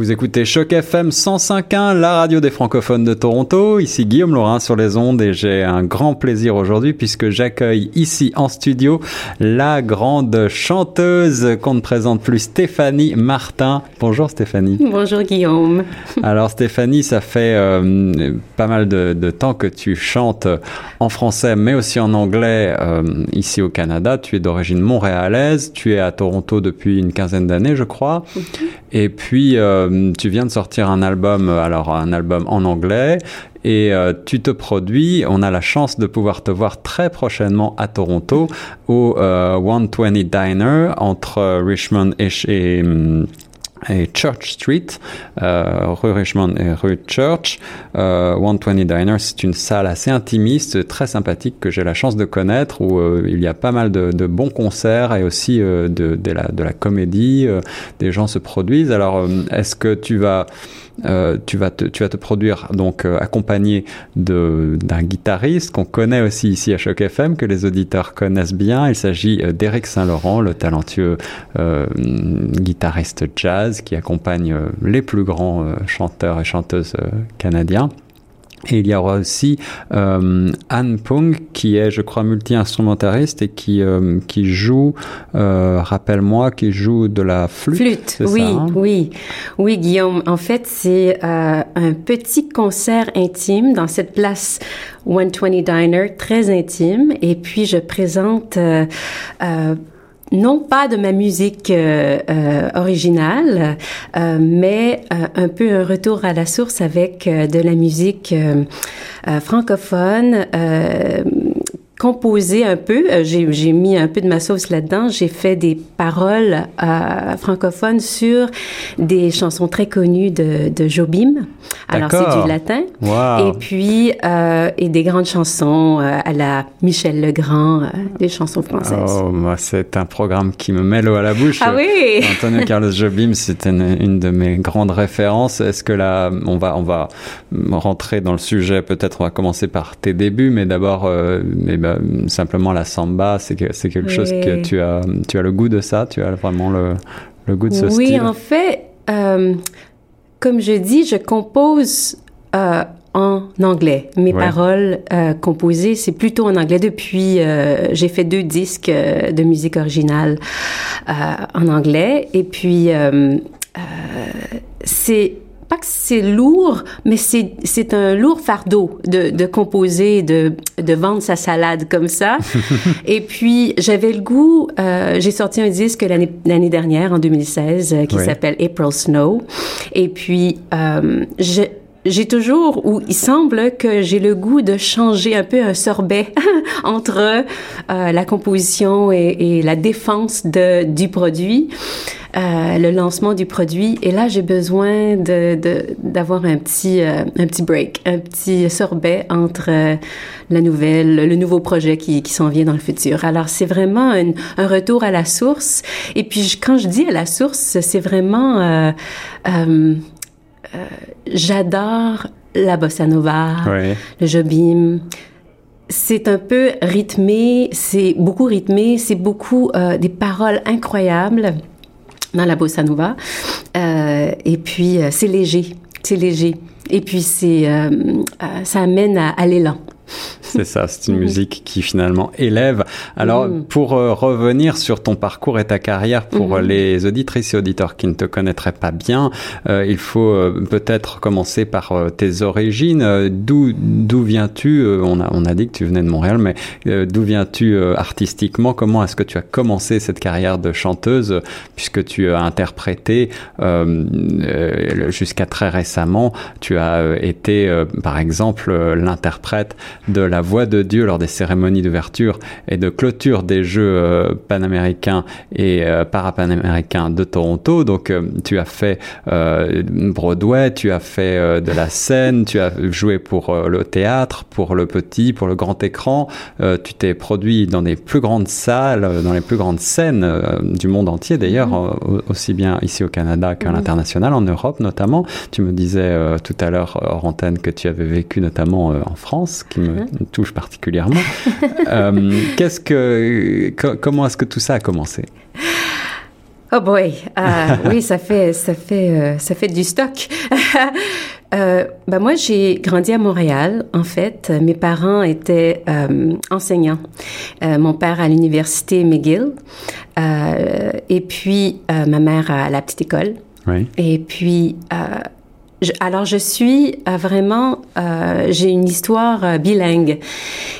Vous écoutez Choc FM 105.1, la radio des francophones de Toronto. Ici Guillaume Laurin sur les ondes et j'ai un grand plaisir aujourd'hui puisque j'accueille ici en studio la grande chanteuse qu'on ne présente plus, Stéphanie Martin. Bonjour Stéphanie. Bonjour Guillaume. Alors Stéphanie, ça fait euh, pas mal de, temps que tu chantes en français mais aussi en anglais euh, ici au Canada. Tu es d'origine montréalaise, tu es à Toronto depuis une quinzaine d'années je crois. Et puis... Euh, euh, tu viens de sortir un album, euh, alors un album en anglais, et euh, tu te produis. On a la chance de pouvoir te voir très prochainement à Toronto au 120 Diner entre Richmond et, hum, et Church Street, euh, rue Richmond et rue Church. Euh, 120 Diner, c'est une salle assez intimiste, très sympathique que j'ai la chance de connaître, où euh, il y a pas mal de, de, bons concerts et aussi euh, de, de, la, de la comédie. Euh, des gens se produisent. Alors, est-ce que tu vas euh, tu, vas te, produire donc euh, accompagné d'un guitariste qu'on connaît aussi ici à Choc FM, que les auditeurs connaissent bien. Il s'agit euh, d'Éric Saint-Laurent, le talentueux guitariste jazz qui accompagne les plus grands chanteurs et chanteuses canadiens. Et il y aura aussi euh, Anne Pung, qui est, je crois, multi-instrumentariste et qui, euh, qui joue, euh, rappelle-moi, qui joue de la flûte. Flûte, oui, ça, hein? oui. Oui, Guillaume. En fait, c'est euh, un petit concert intime dans cette place 120 Diner, très intime. Et puis, je présente euh, euh, non pas de ma musique euh, euh, originale, euh, mais un peu un retour à la source avec de la musique francophone composé un peu. Euh, j'ai mis un peu de ma sauce là-dedans. J'ai fait des paroles euh, francophones sur des chansons très connues de, de Jobim. Alors, c'est du latin. Et puis, euh, et des grandes chansons à la Michel Legrand, des chansons françaises. Oh, c'est un programme qui me met l'eau à la bouche. Ah oui! Antonio Carlos Jobim, c'est une, une, de mes grandes références. Est-ce que là, on va, on va rentrer dans le sujet, peut-être on va commencer par tes débuts, mais d'abord, euh, eh ben, euh, simplement la samba, c'est que, c'est quelque chose que tu as, tu as le goût de ça, tu as vraiment le, le goût de ce oui, style. Oui, en fait, euh, comme je dis, je compose euh, en anglais. Mes ouais. paroles euh, composées, c'est plutôt en anglais. Depuis, euh, j'ai fait deux disques euh, de musique originale en anglais. Et puis, c'est pas que c'est lourd, mais c'est, c'est un lourd fardeau de, de composer, de, de vendre sa salade comme ça. et puis, j'avais le goût, euh, j'ai sorti un disque l'année, l'année dernière, en 2016, euh, qui oui. s'appelle April Snow. Et puis, euh, je, j'ai toujours, ou il semble que j'ai le goût de changer un peu un sorbet entre euh, la composition et, la défense de, du produit, euh, le lancement du produit. Et là, j'ai besoin de, de, d'avoir un petit, euh, un petit break, un petit sorbet entre la nouvelle, le nouveau projet qui, qui s'en vient dans le futur. Alors, c'est vraiment un, retour à la source. Et puis, quand je dis à la source, c'est vraiment j'adore la bossa nova, le jobim. C'est un peu rythmé, c'est beaucoup rythmé, c'est beaucoup euh, des paroles incroyables dans la bossa nova. Euh, et puis c'est léger, c'est léger. Et puis c'est ça amène à, à l'élan. C'est ça, c'est une musique qui finalement élève. Alors, mmh. pour euh, revenir sur ton parcours et ta carrière, pour mmh. les auditrices et auditeurs qui ne te connaîtraient pas bien, euh, il faut euh, peut-être commencer par euh, tes origines. D'où d'où viens-tu on, a, on a dit que tu venais de Montréal, mais d'où viens-tu artistiquement? Comment est-ce que tu as commencé cette carrière de chanteuse, puisque tu as interprété jusqu'à très récemment, tu as été, par exemple, l'interprète de la voix de Dieu lors des cérémonies d'ouverture et de clôture des Jeux euh, panaméricains et euh, parapanaméricains de Toronto. Donc, euh, tu as fait Broadway, tu as fait de la scène, tu as joué pour le théâtre, pour le petit, pour le grand écran. tu t'es produit dans des plus grandes salles, dans les plus grandes scènes du monde entier d'ailleurs, mmh. aussi bien ici au Canada qu'à mmh. l'international, en Europe notamment. Tu me disais tout à l'heure hors antenne que tu avais vécu notamment en France, qui me mmh. touche particulièrement. euh, qu'est-ce que, co comment est-ce que tout ça a commencé? Oh boy, euh, oui, ça fait, ça fait, euh, ça fait du stock. euh, ben moi, j'ai grandi à Montréal. En fait, mes parents étaient enseignants. Mon père à l'université McGill, et puis ma mère à la petite école. Oui. Et puis, je, alors je suis vraiment, j'ai une histoire bilingue.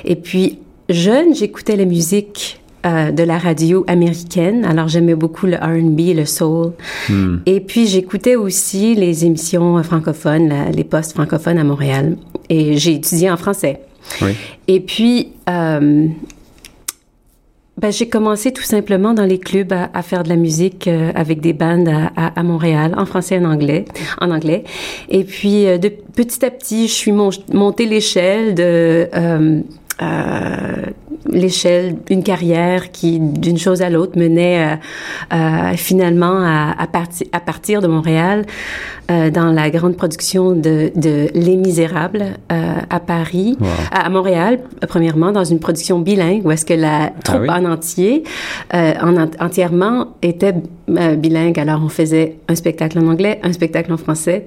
Et puis jeune, j'écoutais la musique euh, de la radio américaine. Alors j'aimais beaucoup le R&B, le soul. Hmm. Et puis j'écoutais aussi les émissions francophones, la- les postes francophones à Montréal. Et j'ai étudié en français. Oui. Et puis euh, ben, j'ai commencé tout simplement dans les clubs à, faire de la musique euh, avec des bandes à, Montréal, en français et en anglais. En anglais. Et puis euh, petit à petit, je suis mon- montée l'échelle de euh, euh, l'échelle d'une carrière qui, d'une chose à l'autre, menait euh, euh, finalement à, à, parti- à partir de Montréal euh, dans la grande production de, de Les Misérables à Paris, Wow. à, Montréal, premièrement, dans une production bilingue où est-ce que la troupe oui? en entier, en, en- entièrement, était bilingue. Alors, on faisait un spectacle en anglais, un spectacle en français.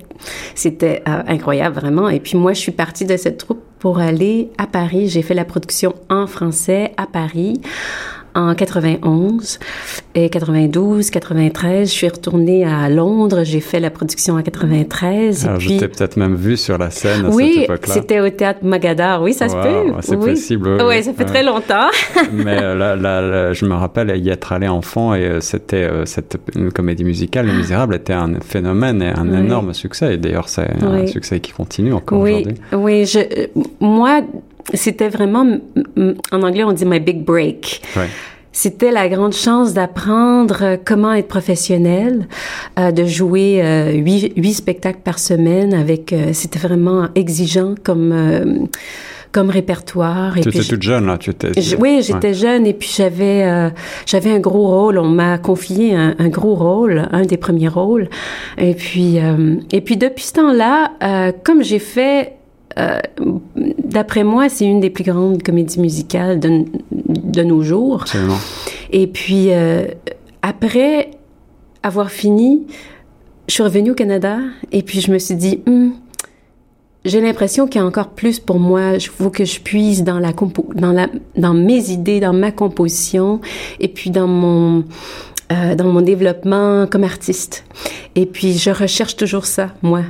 C'était euh, incroyable, vraiment. Et puis, moi, je suis partie de cette troupe pour aller à Paris. J'ai fait la production en français à Paris en 91 et 92, 93. Je suis retournée à Londres. J'ai fait la production en 93. Alors, et je puis, t'ai peut-être même vu sur la scène à cette oui, époque-là. c'était au théâtre Magadar. Oui, ça se peut. c'est oui. possible, oui, Oui, oui. ça fait très longtemps. Mais euh, là, là, là, je me rappelle y être allé enfant et euh, c'était euh, cette une comédie musicale, Les Misérables, était un phénomène et un Oui. énorme succès. Et d'ailleurs, c'est un Oui. succès qui continue encore oui, aujourd'hui. oui. Je, moi, c'était vraiment, en anglais, on dit my big break. Ouais. C'était la grande chance d'apprendre euh, comment être professionnel, euh, de jouer euh, huit, huit spectacles par semaine avec. euh, c'était vraiment exigeant comme comme répertoire. Tu étais je- toute jeune là, tu étais. je- oui, j'étais jeune et puis j'avais euh, j'avais un gros rôle. On m'a confié un, un gros rôle, un des premiers rôles. Et puis euh, et puis depuis ce temps-là, euh, comme j'ai fait, euh, d'après moi, c'est une des plus grandes comédies musicales de, de nos jours. Absolument. Et puis euh, après avoir fini, je suis revenue au Canada et puis je me suis dit. Hum, j'ai l'impression qu'il y a encore plus pour moi. Il faut que je puise dans la compo dans la dans mes idées, dans ma composition, et puis dans mon euh, dans mon développement comme artiste. Et puis je recherche toujours ça, moi,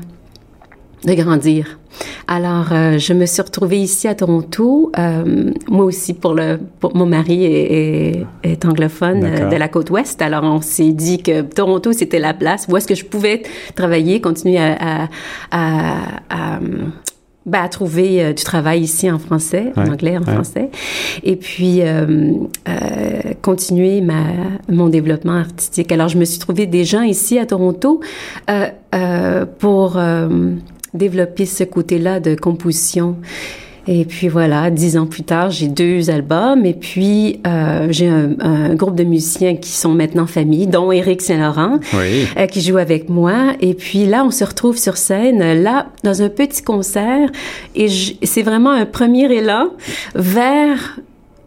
de grandir. Alors, euh, je me suis retrouvée ici à Toronto. Euh, moi aussi, pour le, pour, mon mari est, est, est anglophone euh, de la côte ouest. Alors, on s'est dit que Toronto, c'était la place où est-ce que je pouvais travailler, continuer à, à, à, à, ben, à trouver euh, du travail ici en français, en anglais, en ouais. français, et puis euh, euh, continuer ma, mon développement artistique. Alors, je me suis trouvé des gens ici à Toronto euh, euh, pour euh, développer ce côté-là de composition. Et puis voilà, dix ans plus tard, j'ai deux albums et puis euh, j'ai un, un groupe de musiciens qui sont maintenant famille, dont Éric Saint-Laurent, Oui. euh, qui joue avec moi. Et puis là, on se retrouve sur scène, là, dans un petit concert. Et c'est vraiment un premier élan vers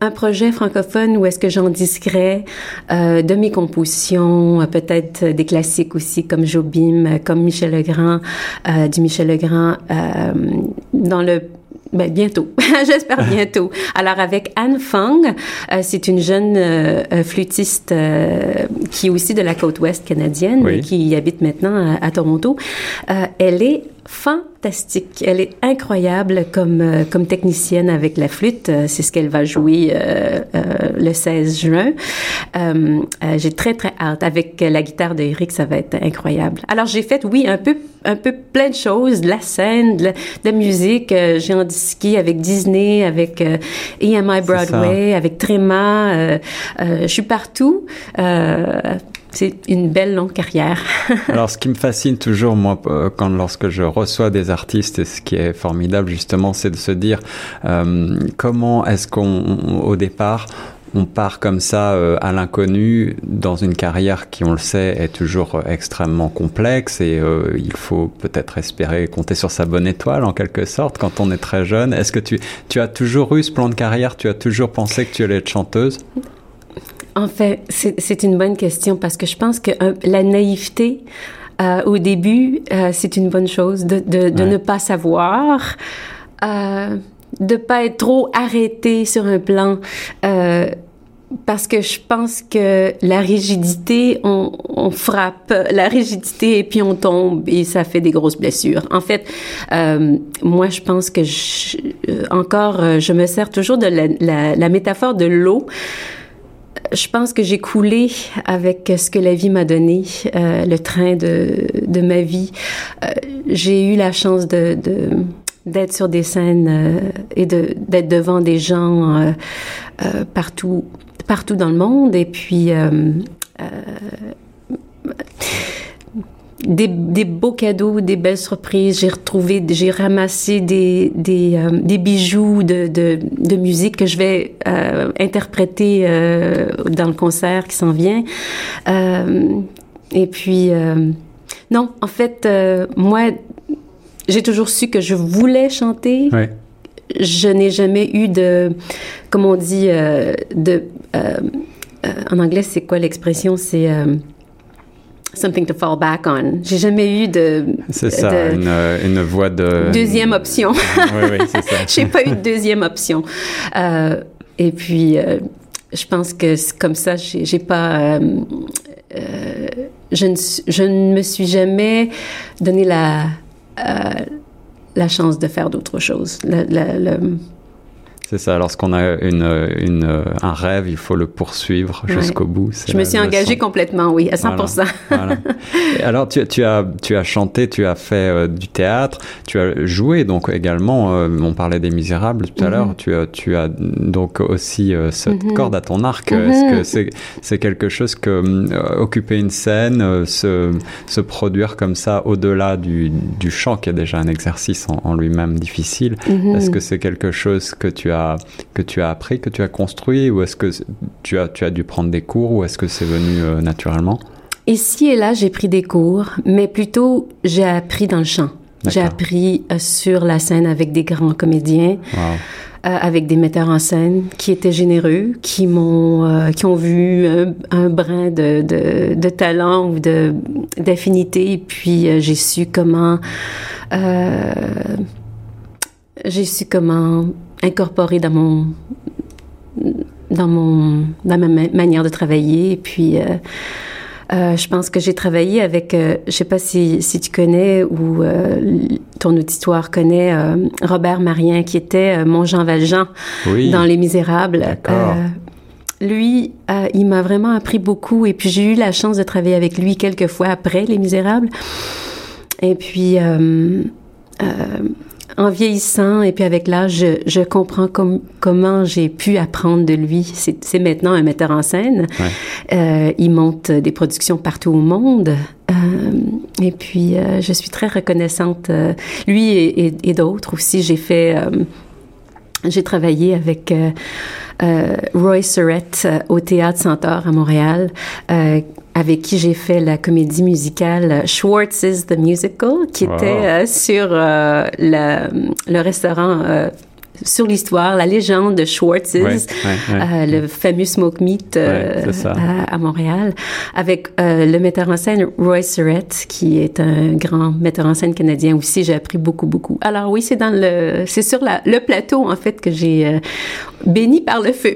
un projet francophone où est-ce que j'en discret euh, de mes compositions, euh, peut-être des classiques aussi comme Jobim, euh, comme Michel Legrand, euh, du Michel Legrand, euh, dans le ben, bientôt, j'espère bientôt. Alors avec Anne Fong, euh, c'est une jeune euh, flûtiste euh, qui est aussi de la côte ouest canadienne Oui. qui habite maintenant à, à Toronto. Elle est fantastique. Elle est incroyable comme, euh, comme technicienne avec la flûte. Euh, c'est ce qu'elle va jouer euh, euh, le 16 juin. Euh, euh, j'ai très, très hâte. Avec la guitare de Eric, ça va être incroyable. Alors, j'ai fait, oui, un peu, un peu plein de choses, de la scène, de la, de la musique. J'ai en disqué avec Disney, avec EMI Broadway, avec Tréma. Je suis partout. C'est une belle longue carrière. Alors, ce qui me fascine toujours, moi, euh, quand lorsque je reçois des artistes, et ce qui est formidable justement, c'est de se dire euh, comment est-ce qu'on, au départ, on part comme ça euh, à l'inconnu dans une carrière qui, on le sait, est toujours extrêmement complexe et il faut peut-être espérer compter sur sa bonne étoile en quelque sorte quand on est très jeune. Est-ce que tu, tu as toujours eu ce plan de carrière? Tu as toujours pensé que tu allais être chanteuse? En fait, c'est une bonne question parce que je pense que la naïveté euh, au début, euh, c'est une bonne chose de, de, de ne pas savoir, euh, de pas être trop arrêté sur un plan. Euh, parce que je pense que la rigidité, on, on, frappe la rigidité et puis on tombe et ça fait des grosses blessures. En fait, euh, moi, je pense que je, encore, je me sers toujours de la, la, la métaphore de l'eau je pense que j'ai coulé avec ce que la vie m'a donné, euh, le train de, de ma vie. Euh, j'ai eu la chance de, d'être sur des scènes euh, et de d'être devant des gens euh, euh, partout partout dans le monde et puis des, des, beaux cadeaux, des belles surprises. J'ai retrouvé, j'ai ramassé des, des, euh, des bijoux de, de, de, musique que je vais euh, interpréter euh, dans le concert qui s'en vient. Et puis, non, en fait, moi, j'ai toujours su que je voulais chanter. Je n'ai jamais eu de, comme on dit, de, en anglais, c'est quoi l'expression? C'est something to fall back on. J'ai jamais eu de. C'est ça, de, une, une, voie de. Deuxième option. oui, oui, c'est ça. J'ai pas eu de deuxième option. Euh, et puis, euh, je pense que comme ça, j'ai pas. Euh, euh, je, ne, je ne me suis jamais donné la, euh, la chance de faire d'autres choses. La, la, la, c'est ça. Lorsqu'on a une, une, un rêve, il faut le poursuivre ouais. jusqu'au bout. Je me suis engagée complètement, oui, à 100%. Voilà. voilà. alors, tu, tu, as, tu as chanté, tu as fait euh, du théâtre, tu as joué donc également. Euh, on parlait des Misérables tout à mm -hmm. l'heure. Tu as, tu as donc aussi euh, cette mm -hmm. corde à ton arc. Mm -hmm. Est-ce que c'est c'est quelque chose que occuper une scène, se, se produire comme ça au-delà du, du chant, qui est déjà un exercice en, en lui-même difficile, est-ce que c'est quelque chose que tu as que tu as appris, que tu as construit, ou est-ce que tu as, tu as dû prendre des cours, ou est-ce que c'est venu euh, naturellement? Ici et là, j'ai pris des cours, mais plutôt j'ai appris dans le chant. J'ai appris euh, sur la scène avec des grands comédiens. Wow. Euh, avec des metteurs en scène qui étaient généreux, qui m'ont, euh, qui ont vu un, un brin de, de, de, talent ou de d'affinité, et puis j'ai su comment j'ai su comment incorporer dans mon dans mon dans ma manière de travailler et puis euh, euh, je pense que j'ai travaillé avec euh, je sais pas si, si tu connais ou ton auditoire connaît Robert Marien qui était mon Jean Valjean oui. dans Les Misérables lui, euh, il m'a vraiment appris beaucoup et puis j'ai eu la chance de travailler avec lui quelques fois après Les Misérables. Et puis, euh, euh, en vieillissant et puis avec l'âge, je, je, comprends com comment j'ai pu apprendre de lui. C'est maintenant un metteur en scène. Ouais. Euh, il monte des productions partout au monde. Euh, et puis, euh, je suis très reconnaissante. euh, lui et, et, et d'autres aussi. J'ai fait... euh, j'ai travaillé avec euh, Roy Surrett au Théâtre Centaure à Montréal, euh, avec qui j'ai fait la comédie musicale Schwartz's The Musical, qui Wow. était euh, sur euh, la- le restaurant euh, sur l'histoire, la légende de Schwartz's, Ouais, ouais, ouais. euh, le fameux smoke meat euh, à, à Montréal, avec euh, le metteur en scène Roy Surrett, qui est un grand metteur en scène canadien aussi. J'ai appris beaucoup, beaucoup. Alors oui, c'est dans le, c'est sur la, le plateau en fait que j'ai béni par le feu.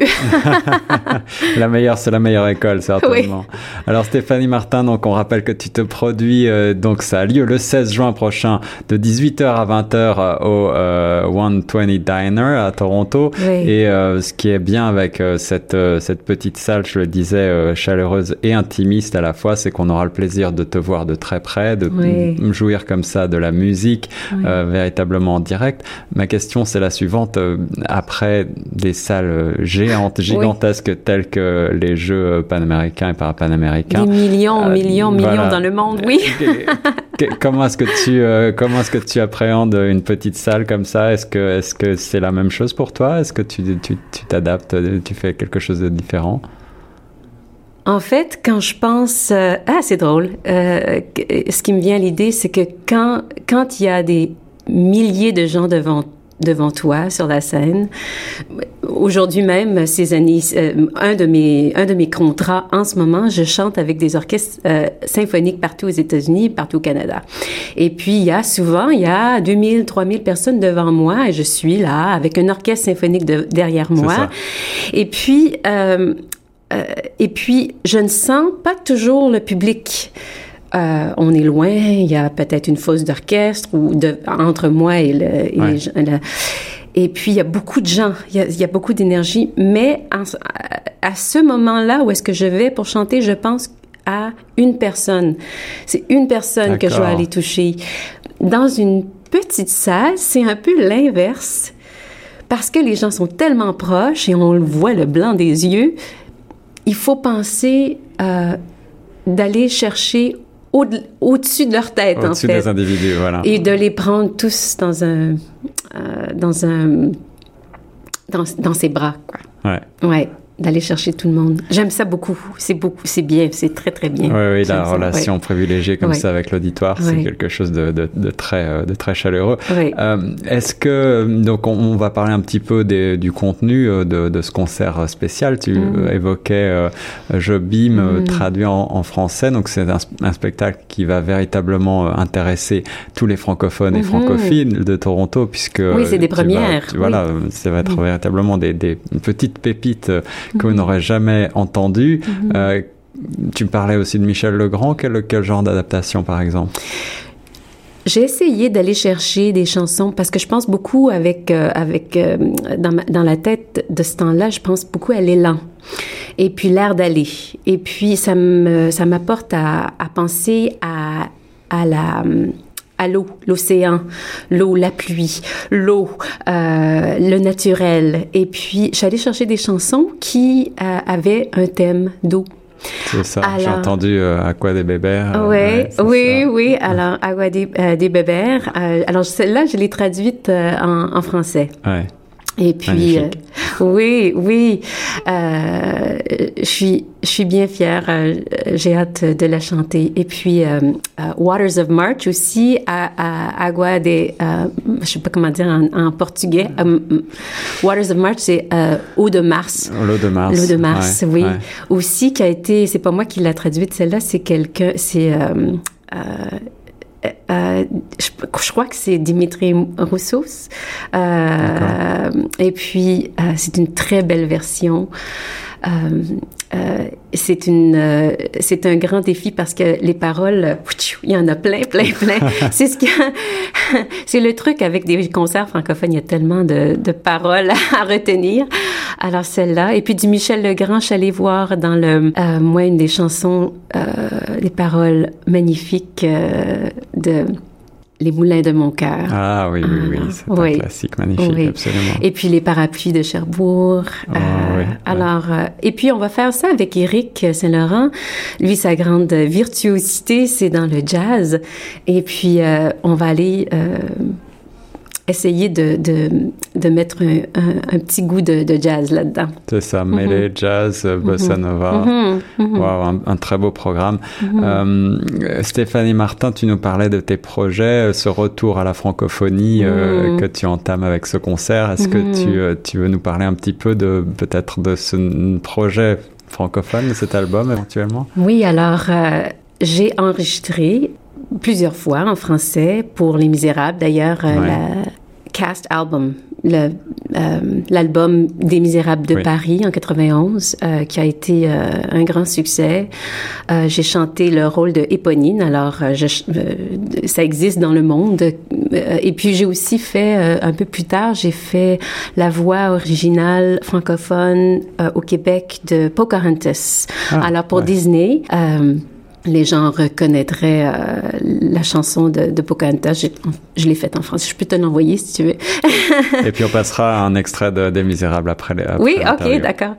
la meilleure, c'est la meilleure école, certainement. Oui. Alors Stéphanie Martin, donc on rappelle que tu te produis, euh, donc ça a lieu le 16 juin prochain de 18h à 20h euh, au euh, 120 Diner à Toronto. Oui. Et euh, ce qui est bien avec euh, cette, euh, cette petite salle, je le disais, chaleureuse et intimiste à la fois, c'est qu'on aura le plaisir de te voir de très près, de Oui. jouir comme ça de la musique Oui. véritablement en direct. Ma question c'est la suivante. après des salles géantes, gigantesques telles que les Jeux panaméricains et parapanaméricains, Des millions, millions, voilà. millions dans le monde, oui. Comment est-ce que tu euh, comment est-ce que tu appréhendes une petite salle comme ça? Est-ce que est-ce que c'est la même chose pour toi? Est-ce que tu tu t'adaptes Tu fais quelque chose de différent? En fait, quand je pense, euh, ah, c'est drôle. Euh, ce qui me vient à l'idée, c'est que quand quand il y a des milliers de gens devant devant toi sur la scène. Aujourd'hui même, ces années, euh, un de mes un de mes contrats en ce moment, je chante avec des orchestres euh, symphoniques partout aux États-Unis, partout au Canada. Et puis il y a souvent il y a 2000, 3000 personnes devant moi et je suis là avec un orchestre symphonique de, derrière moi. Et puis euh, euh, et puis je ne sens pas toujours le public. Euh, on est loin, il y a peut-être une fosse d'orchestre ou de, entre moi et le, et, Ouais. les- le- et puis il y a beaucoup de gens, il y a, il y a beaucoup d'énergie, mais en- à, ce moment-là où est-ce que je vais pour chanter, je pense à une personne. C'est une personne que je vais aller toucher. Dans une petite salle, c'est un peu l'inverse. Parce que les gens sont tellement proches et on le voit le blanc des yeux, il faut penser euh, d'aller chercher au-dessus de leur tête, en Au-dessus fait. des individus, voilà. Et de les prendre tous dans un... euh, dans un... Dans, dans ses bras, quoi. Ouais. Ouais, d'aller chercher tout le monde. J'aime ça beaucoup. C'est beaucoup, c'est bien, c'est très, très bien. Oui, oui, la relation privilégiée comme Ouais. ça avec l'auditoire, c'est quelque chose de, de, de très, euh, de très chaleureux. Euh, Est-ce que, donc on, on va parler un petit peu des, du contenu euh, de, de ce concert spécial. Tu euh, évoquais euh, Je bime, euh, Mm. traduit en, en français. Donc c'est un, un spectacle qui va véritablement intéresser tous les francophones et Mhm. francophiles de Toronto, puisque Oui, c'est des vas- premières, tu- voilà, oui. ça va être véritablement des, des petites pépites que vous n'aurez jamais entendues. Mhm. Euh, tu parlais aussi de Michel Legrand. Quel, quel genre d'adaptation, par exemple? J'ai essayé d'aller chercher des chansons parce que je pense beaucoup avec euh, avec euh, dans, ma- dans la tête de ce temps-là, je pense beaucoup à l'élan et puis l'air d'aller. Et puis ça me ça m'apporte à, à penser à à la à l'eau, l'océan, l'eau, la pluie, l'eau, euh, le naturel. Et puis, j'allais chercher des chansons qui euh, avaient un thème d'eau. C'est ça. J'ai entendu euh, Aqua des Bébères. euh, Oui, ouais, oui, ça. oui. Alors, Agua des, euh, des bébères. Euh, alors, celle-là, je l'ai traduite en, en français. Ouais. Et puis, euh, oui, oui. Euh, je suis, je suis bien fière. euh, J'ai hâte de la chanter. Et puis, euh, euh, Waters of March aussi, à, à Agua euh, je sais pas comment dire en, en portugais. Euh, Waters of March, c'est euh, Eau de Mars. L'eau de Mars. L'eau de Mars, Ouais, oui. ouais. Aussi, qui a été, c'est pas moi qui l'a traduite, celle-là, c'est quelqu'un, c'est, euh, euh, euh, je, je crois que c'est Dimitri Roussos. Euh, et puis, euh, c'est une très belle version. Euh, euh, c'est une, euh, c'est un grand défi parce que les paroles, euh, il y en a plein, plein, plein. c'est ce que, c'est le truc avec des concerts francophones, il y a tellement de, de paroles à retenir. Alors celle-là, et puis du Michel Legrand, je suis allée voir dans le, euh, moi une des chansons, euh, des paroles magnifiques euh, de Les Moulins de mon cœur. Ah oui, oui, oui. Ah, C'est oui. un classique magnifique, Oui. absolument. Et puis les parapluies de Cherbourg. Ah, oui, ouais. Alors, euh, et puis on va faire ça avec Éric Saint-Laurent. Lui, sa grande virtuosité, c'est dans le jazz. Et puis euh, on va aller euh, essayer de, de, de mettre un, un- un petit goût de, de jazz là-dedans. C'est ça, mêlée, jazz, euh, bossa nova. Mhm, mhm, Wow, un, un très beau programme. mhm. Euh, Stéphanie Martin, tu nous parlais de tes projets, euh, ce retour à la francophonie euh, Mhm. que tu entames avec ce concert. Est-ce Mhm. que tu, tu veux nous parler un petit peu de peut-être de ce projet francophone de cet album éventuellement? Oui, alors euh, j'ai enregistré plusieurs fois en français pour Les Misérables. D'ailleurs, Ouais. Cast album, euh, l'album des Misérables de Oui. Paris en 91, euh, qui a été euh, un grand succès. J'ai chanté le rôle de Éponine. Alors, je, ça existe dans le monde. Et puis, j'ai aussi fait un peu plus tard, j'ai fait la voix originale francophone au Québec de Pocahontas. Ah, Alors pour ouais. Disney, les gens reconnaîtraient euh, la chanson de, de Pocahontas. Je, je l'ai faite en français. Je peux te l'envoyer si tu veux. Et puis on passera un extrait de Des Misérables après. les- après oui, ok, d'accord.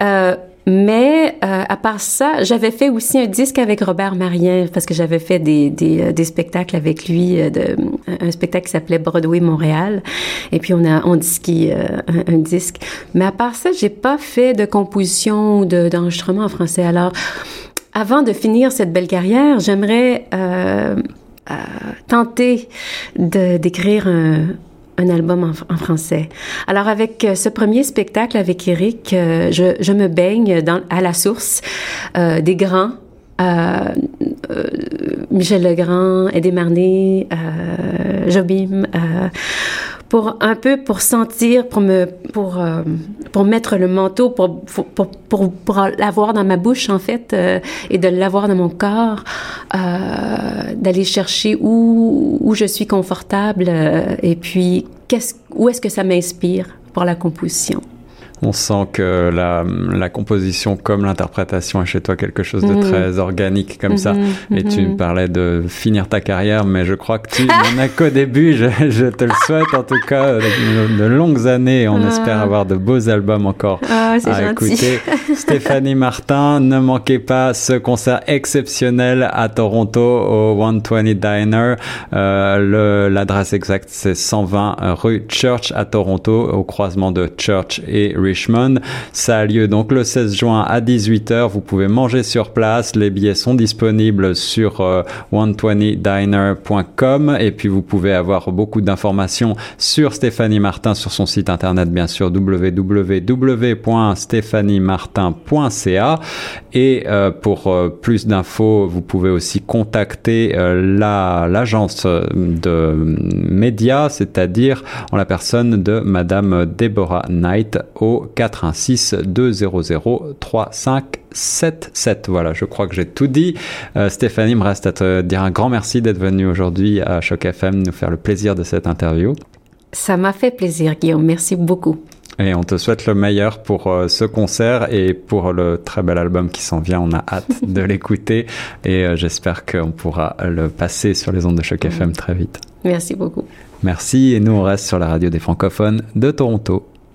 Euh, mais euh, à part ça, j'avais fait aussi un disque avec Robert Marien parce que j'avais fait des, des, euh, des spectacles avec lui, euh, de, un spectacle qui s'appelait Broadway Montréal. Et puis on a on disqué euh, un, un disque. Mais à part ça, j'ai pas fait de composition ou de- d'enregistrement en français. Alors, avant de finir cette belle carrière, j'aimerais euh, euh, tenter de d'écrire un, un album en, français. Alors avec ce premier spectacle avec Eric, je, je, me baigne dans, à la source des grands euh, euh, Michel Legrand, Eddie Marné, euh, Jobim, pour un peu pour sentir, pour me, pour, pour mettre le manteau, pour, pour, pour, pour l'avoir dans ma bouche en fait, et de l'avoir dans mon corps, d'aller chercher où, où je suis confortable, et puis qu'est-ce, où est-ce que ça m'inspire pour la composition? On sent que la, la composition comme l'interprétation est chez toi quelque chose de mhm. très organique comme ça. Mhm. Et tu me mhm. parlais de finir ta carrière, mais je crois que tu n'en as qu'au début. Je, je, te le souhaite en tout cas de, longues années. On ah. espère avoir de beaux albums encore ah, à écouter. Stéphanie Martin, ne manquez pas ce concert exceptionnel à Toronto au 120 Diner. Euh, L'adresse exacte c'est 120 rue Church à Toronto au croisement de Church et Ça a lieu donc le 16 juin à 18h. Vous pouvez manger sur place. Les billets sont disponibles sur 120diner.com euh, et puis vous pouvez avoir beaucoup d'informations sur Stéphanie Martin sur son site internet bien sûr www.stéphaniemartin.ca et euh, pour euh, plus d'infos vous pouvez aussi contacter la l'agence de médias c'est-à-dire en la personne de madame Deborah Knight au 416 200 3577. Voilà, je crois que j'ai tout dit. Euh, Stéphanie, il me reste à te dire un grand merci d'être venue aujourd'hui à Choc FM nous faire le plaisir de cette interview. Ça m'a fait plaisir, Guillaume. Merci beaucoup. Et on te souhaite le meilleur pour euh, ce concert et pour le très bel album qui s'en vient. On a hâte de l'écouter et euh, j'espère qu'on pourra le passer sur les ondes de Choc FM très vite. Merci beaucoup. Merci et nous on reste sur la radio des francophones de Toronto.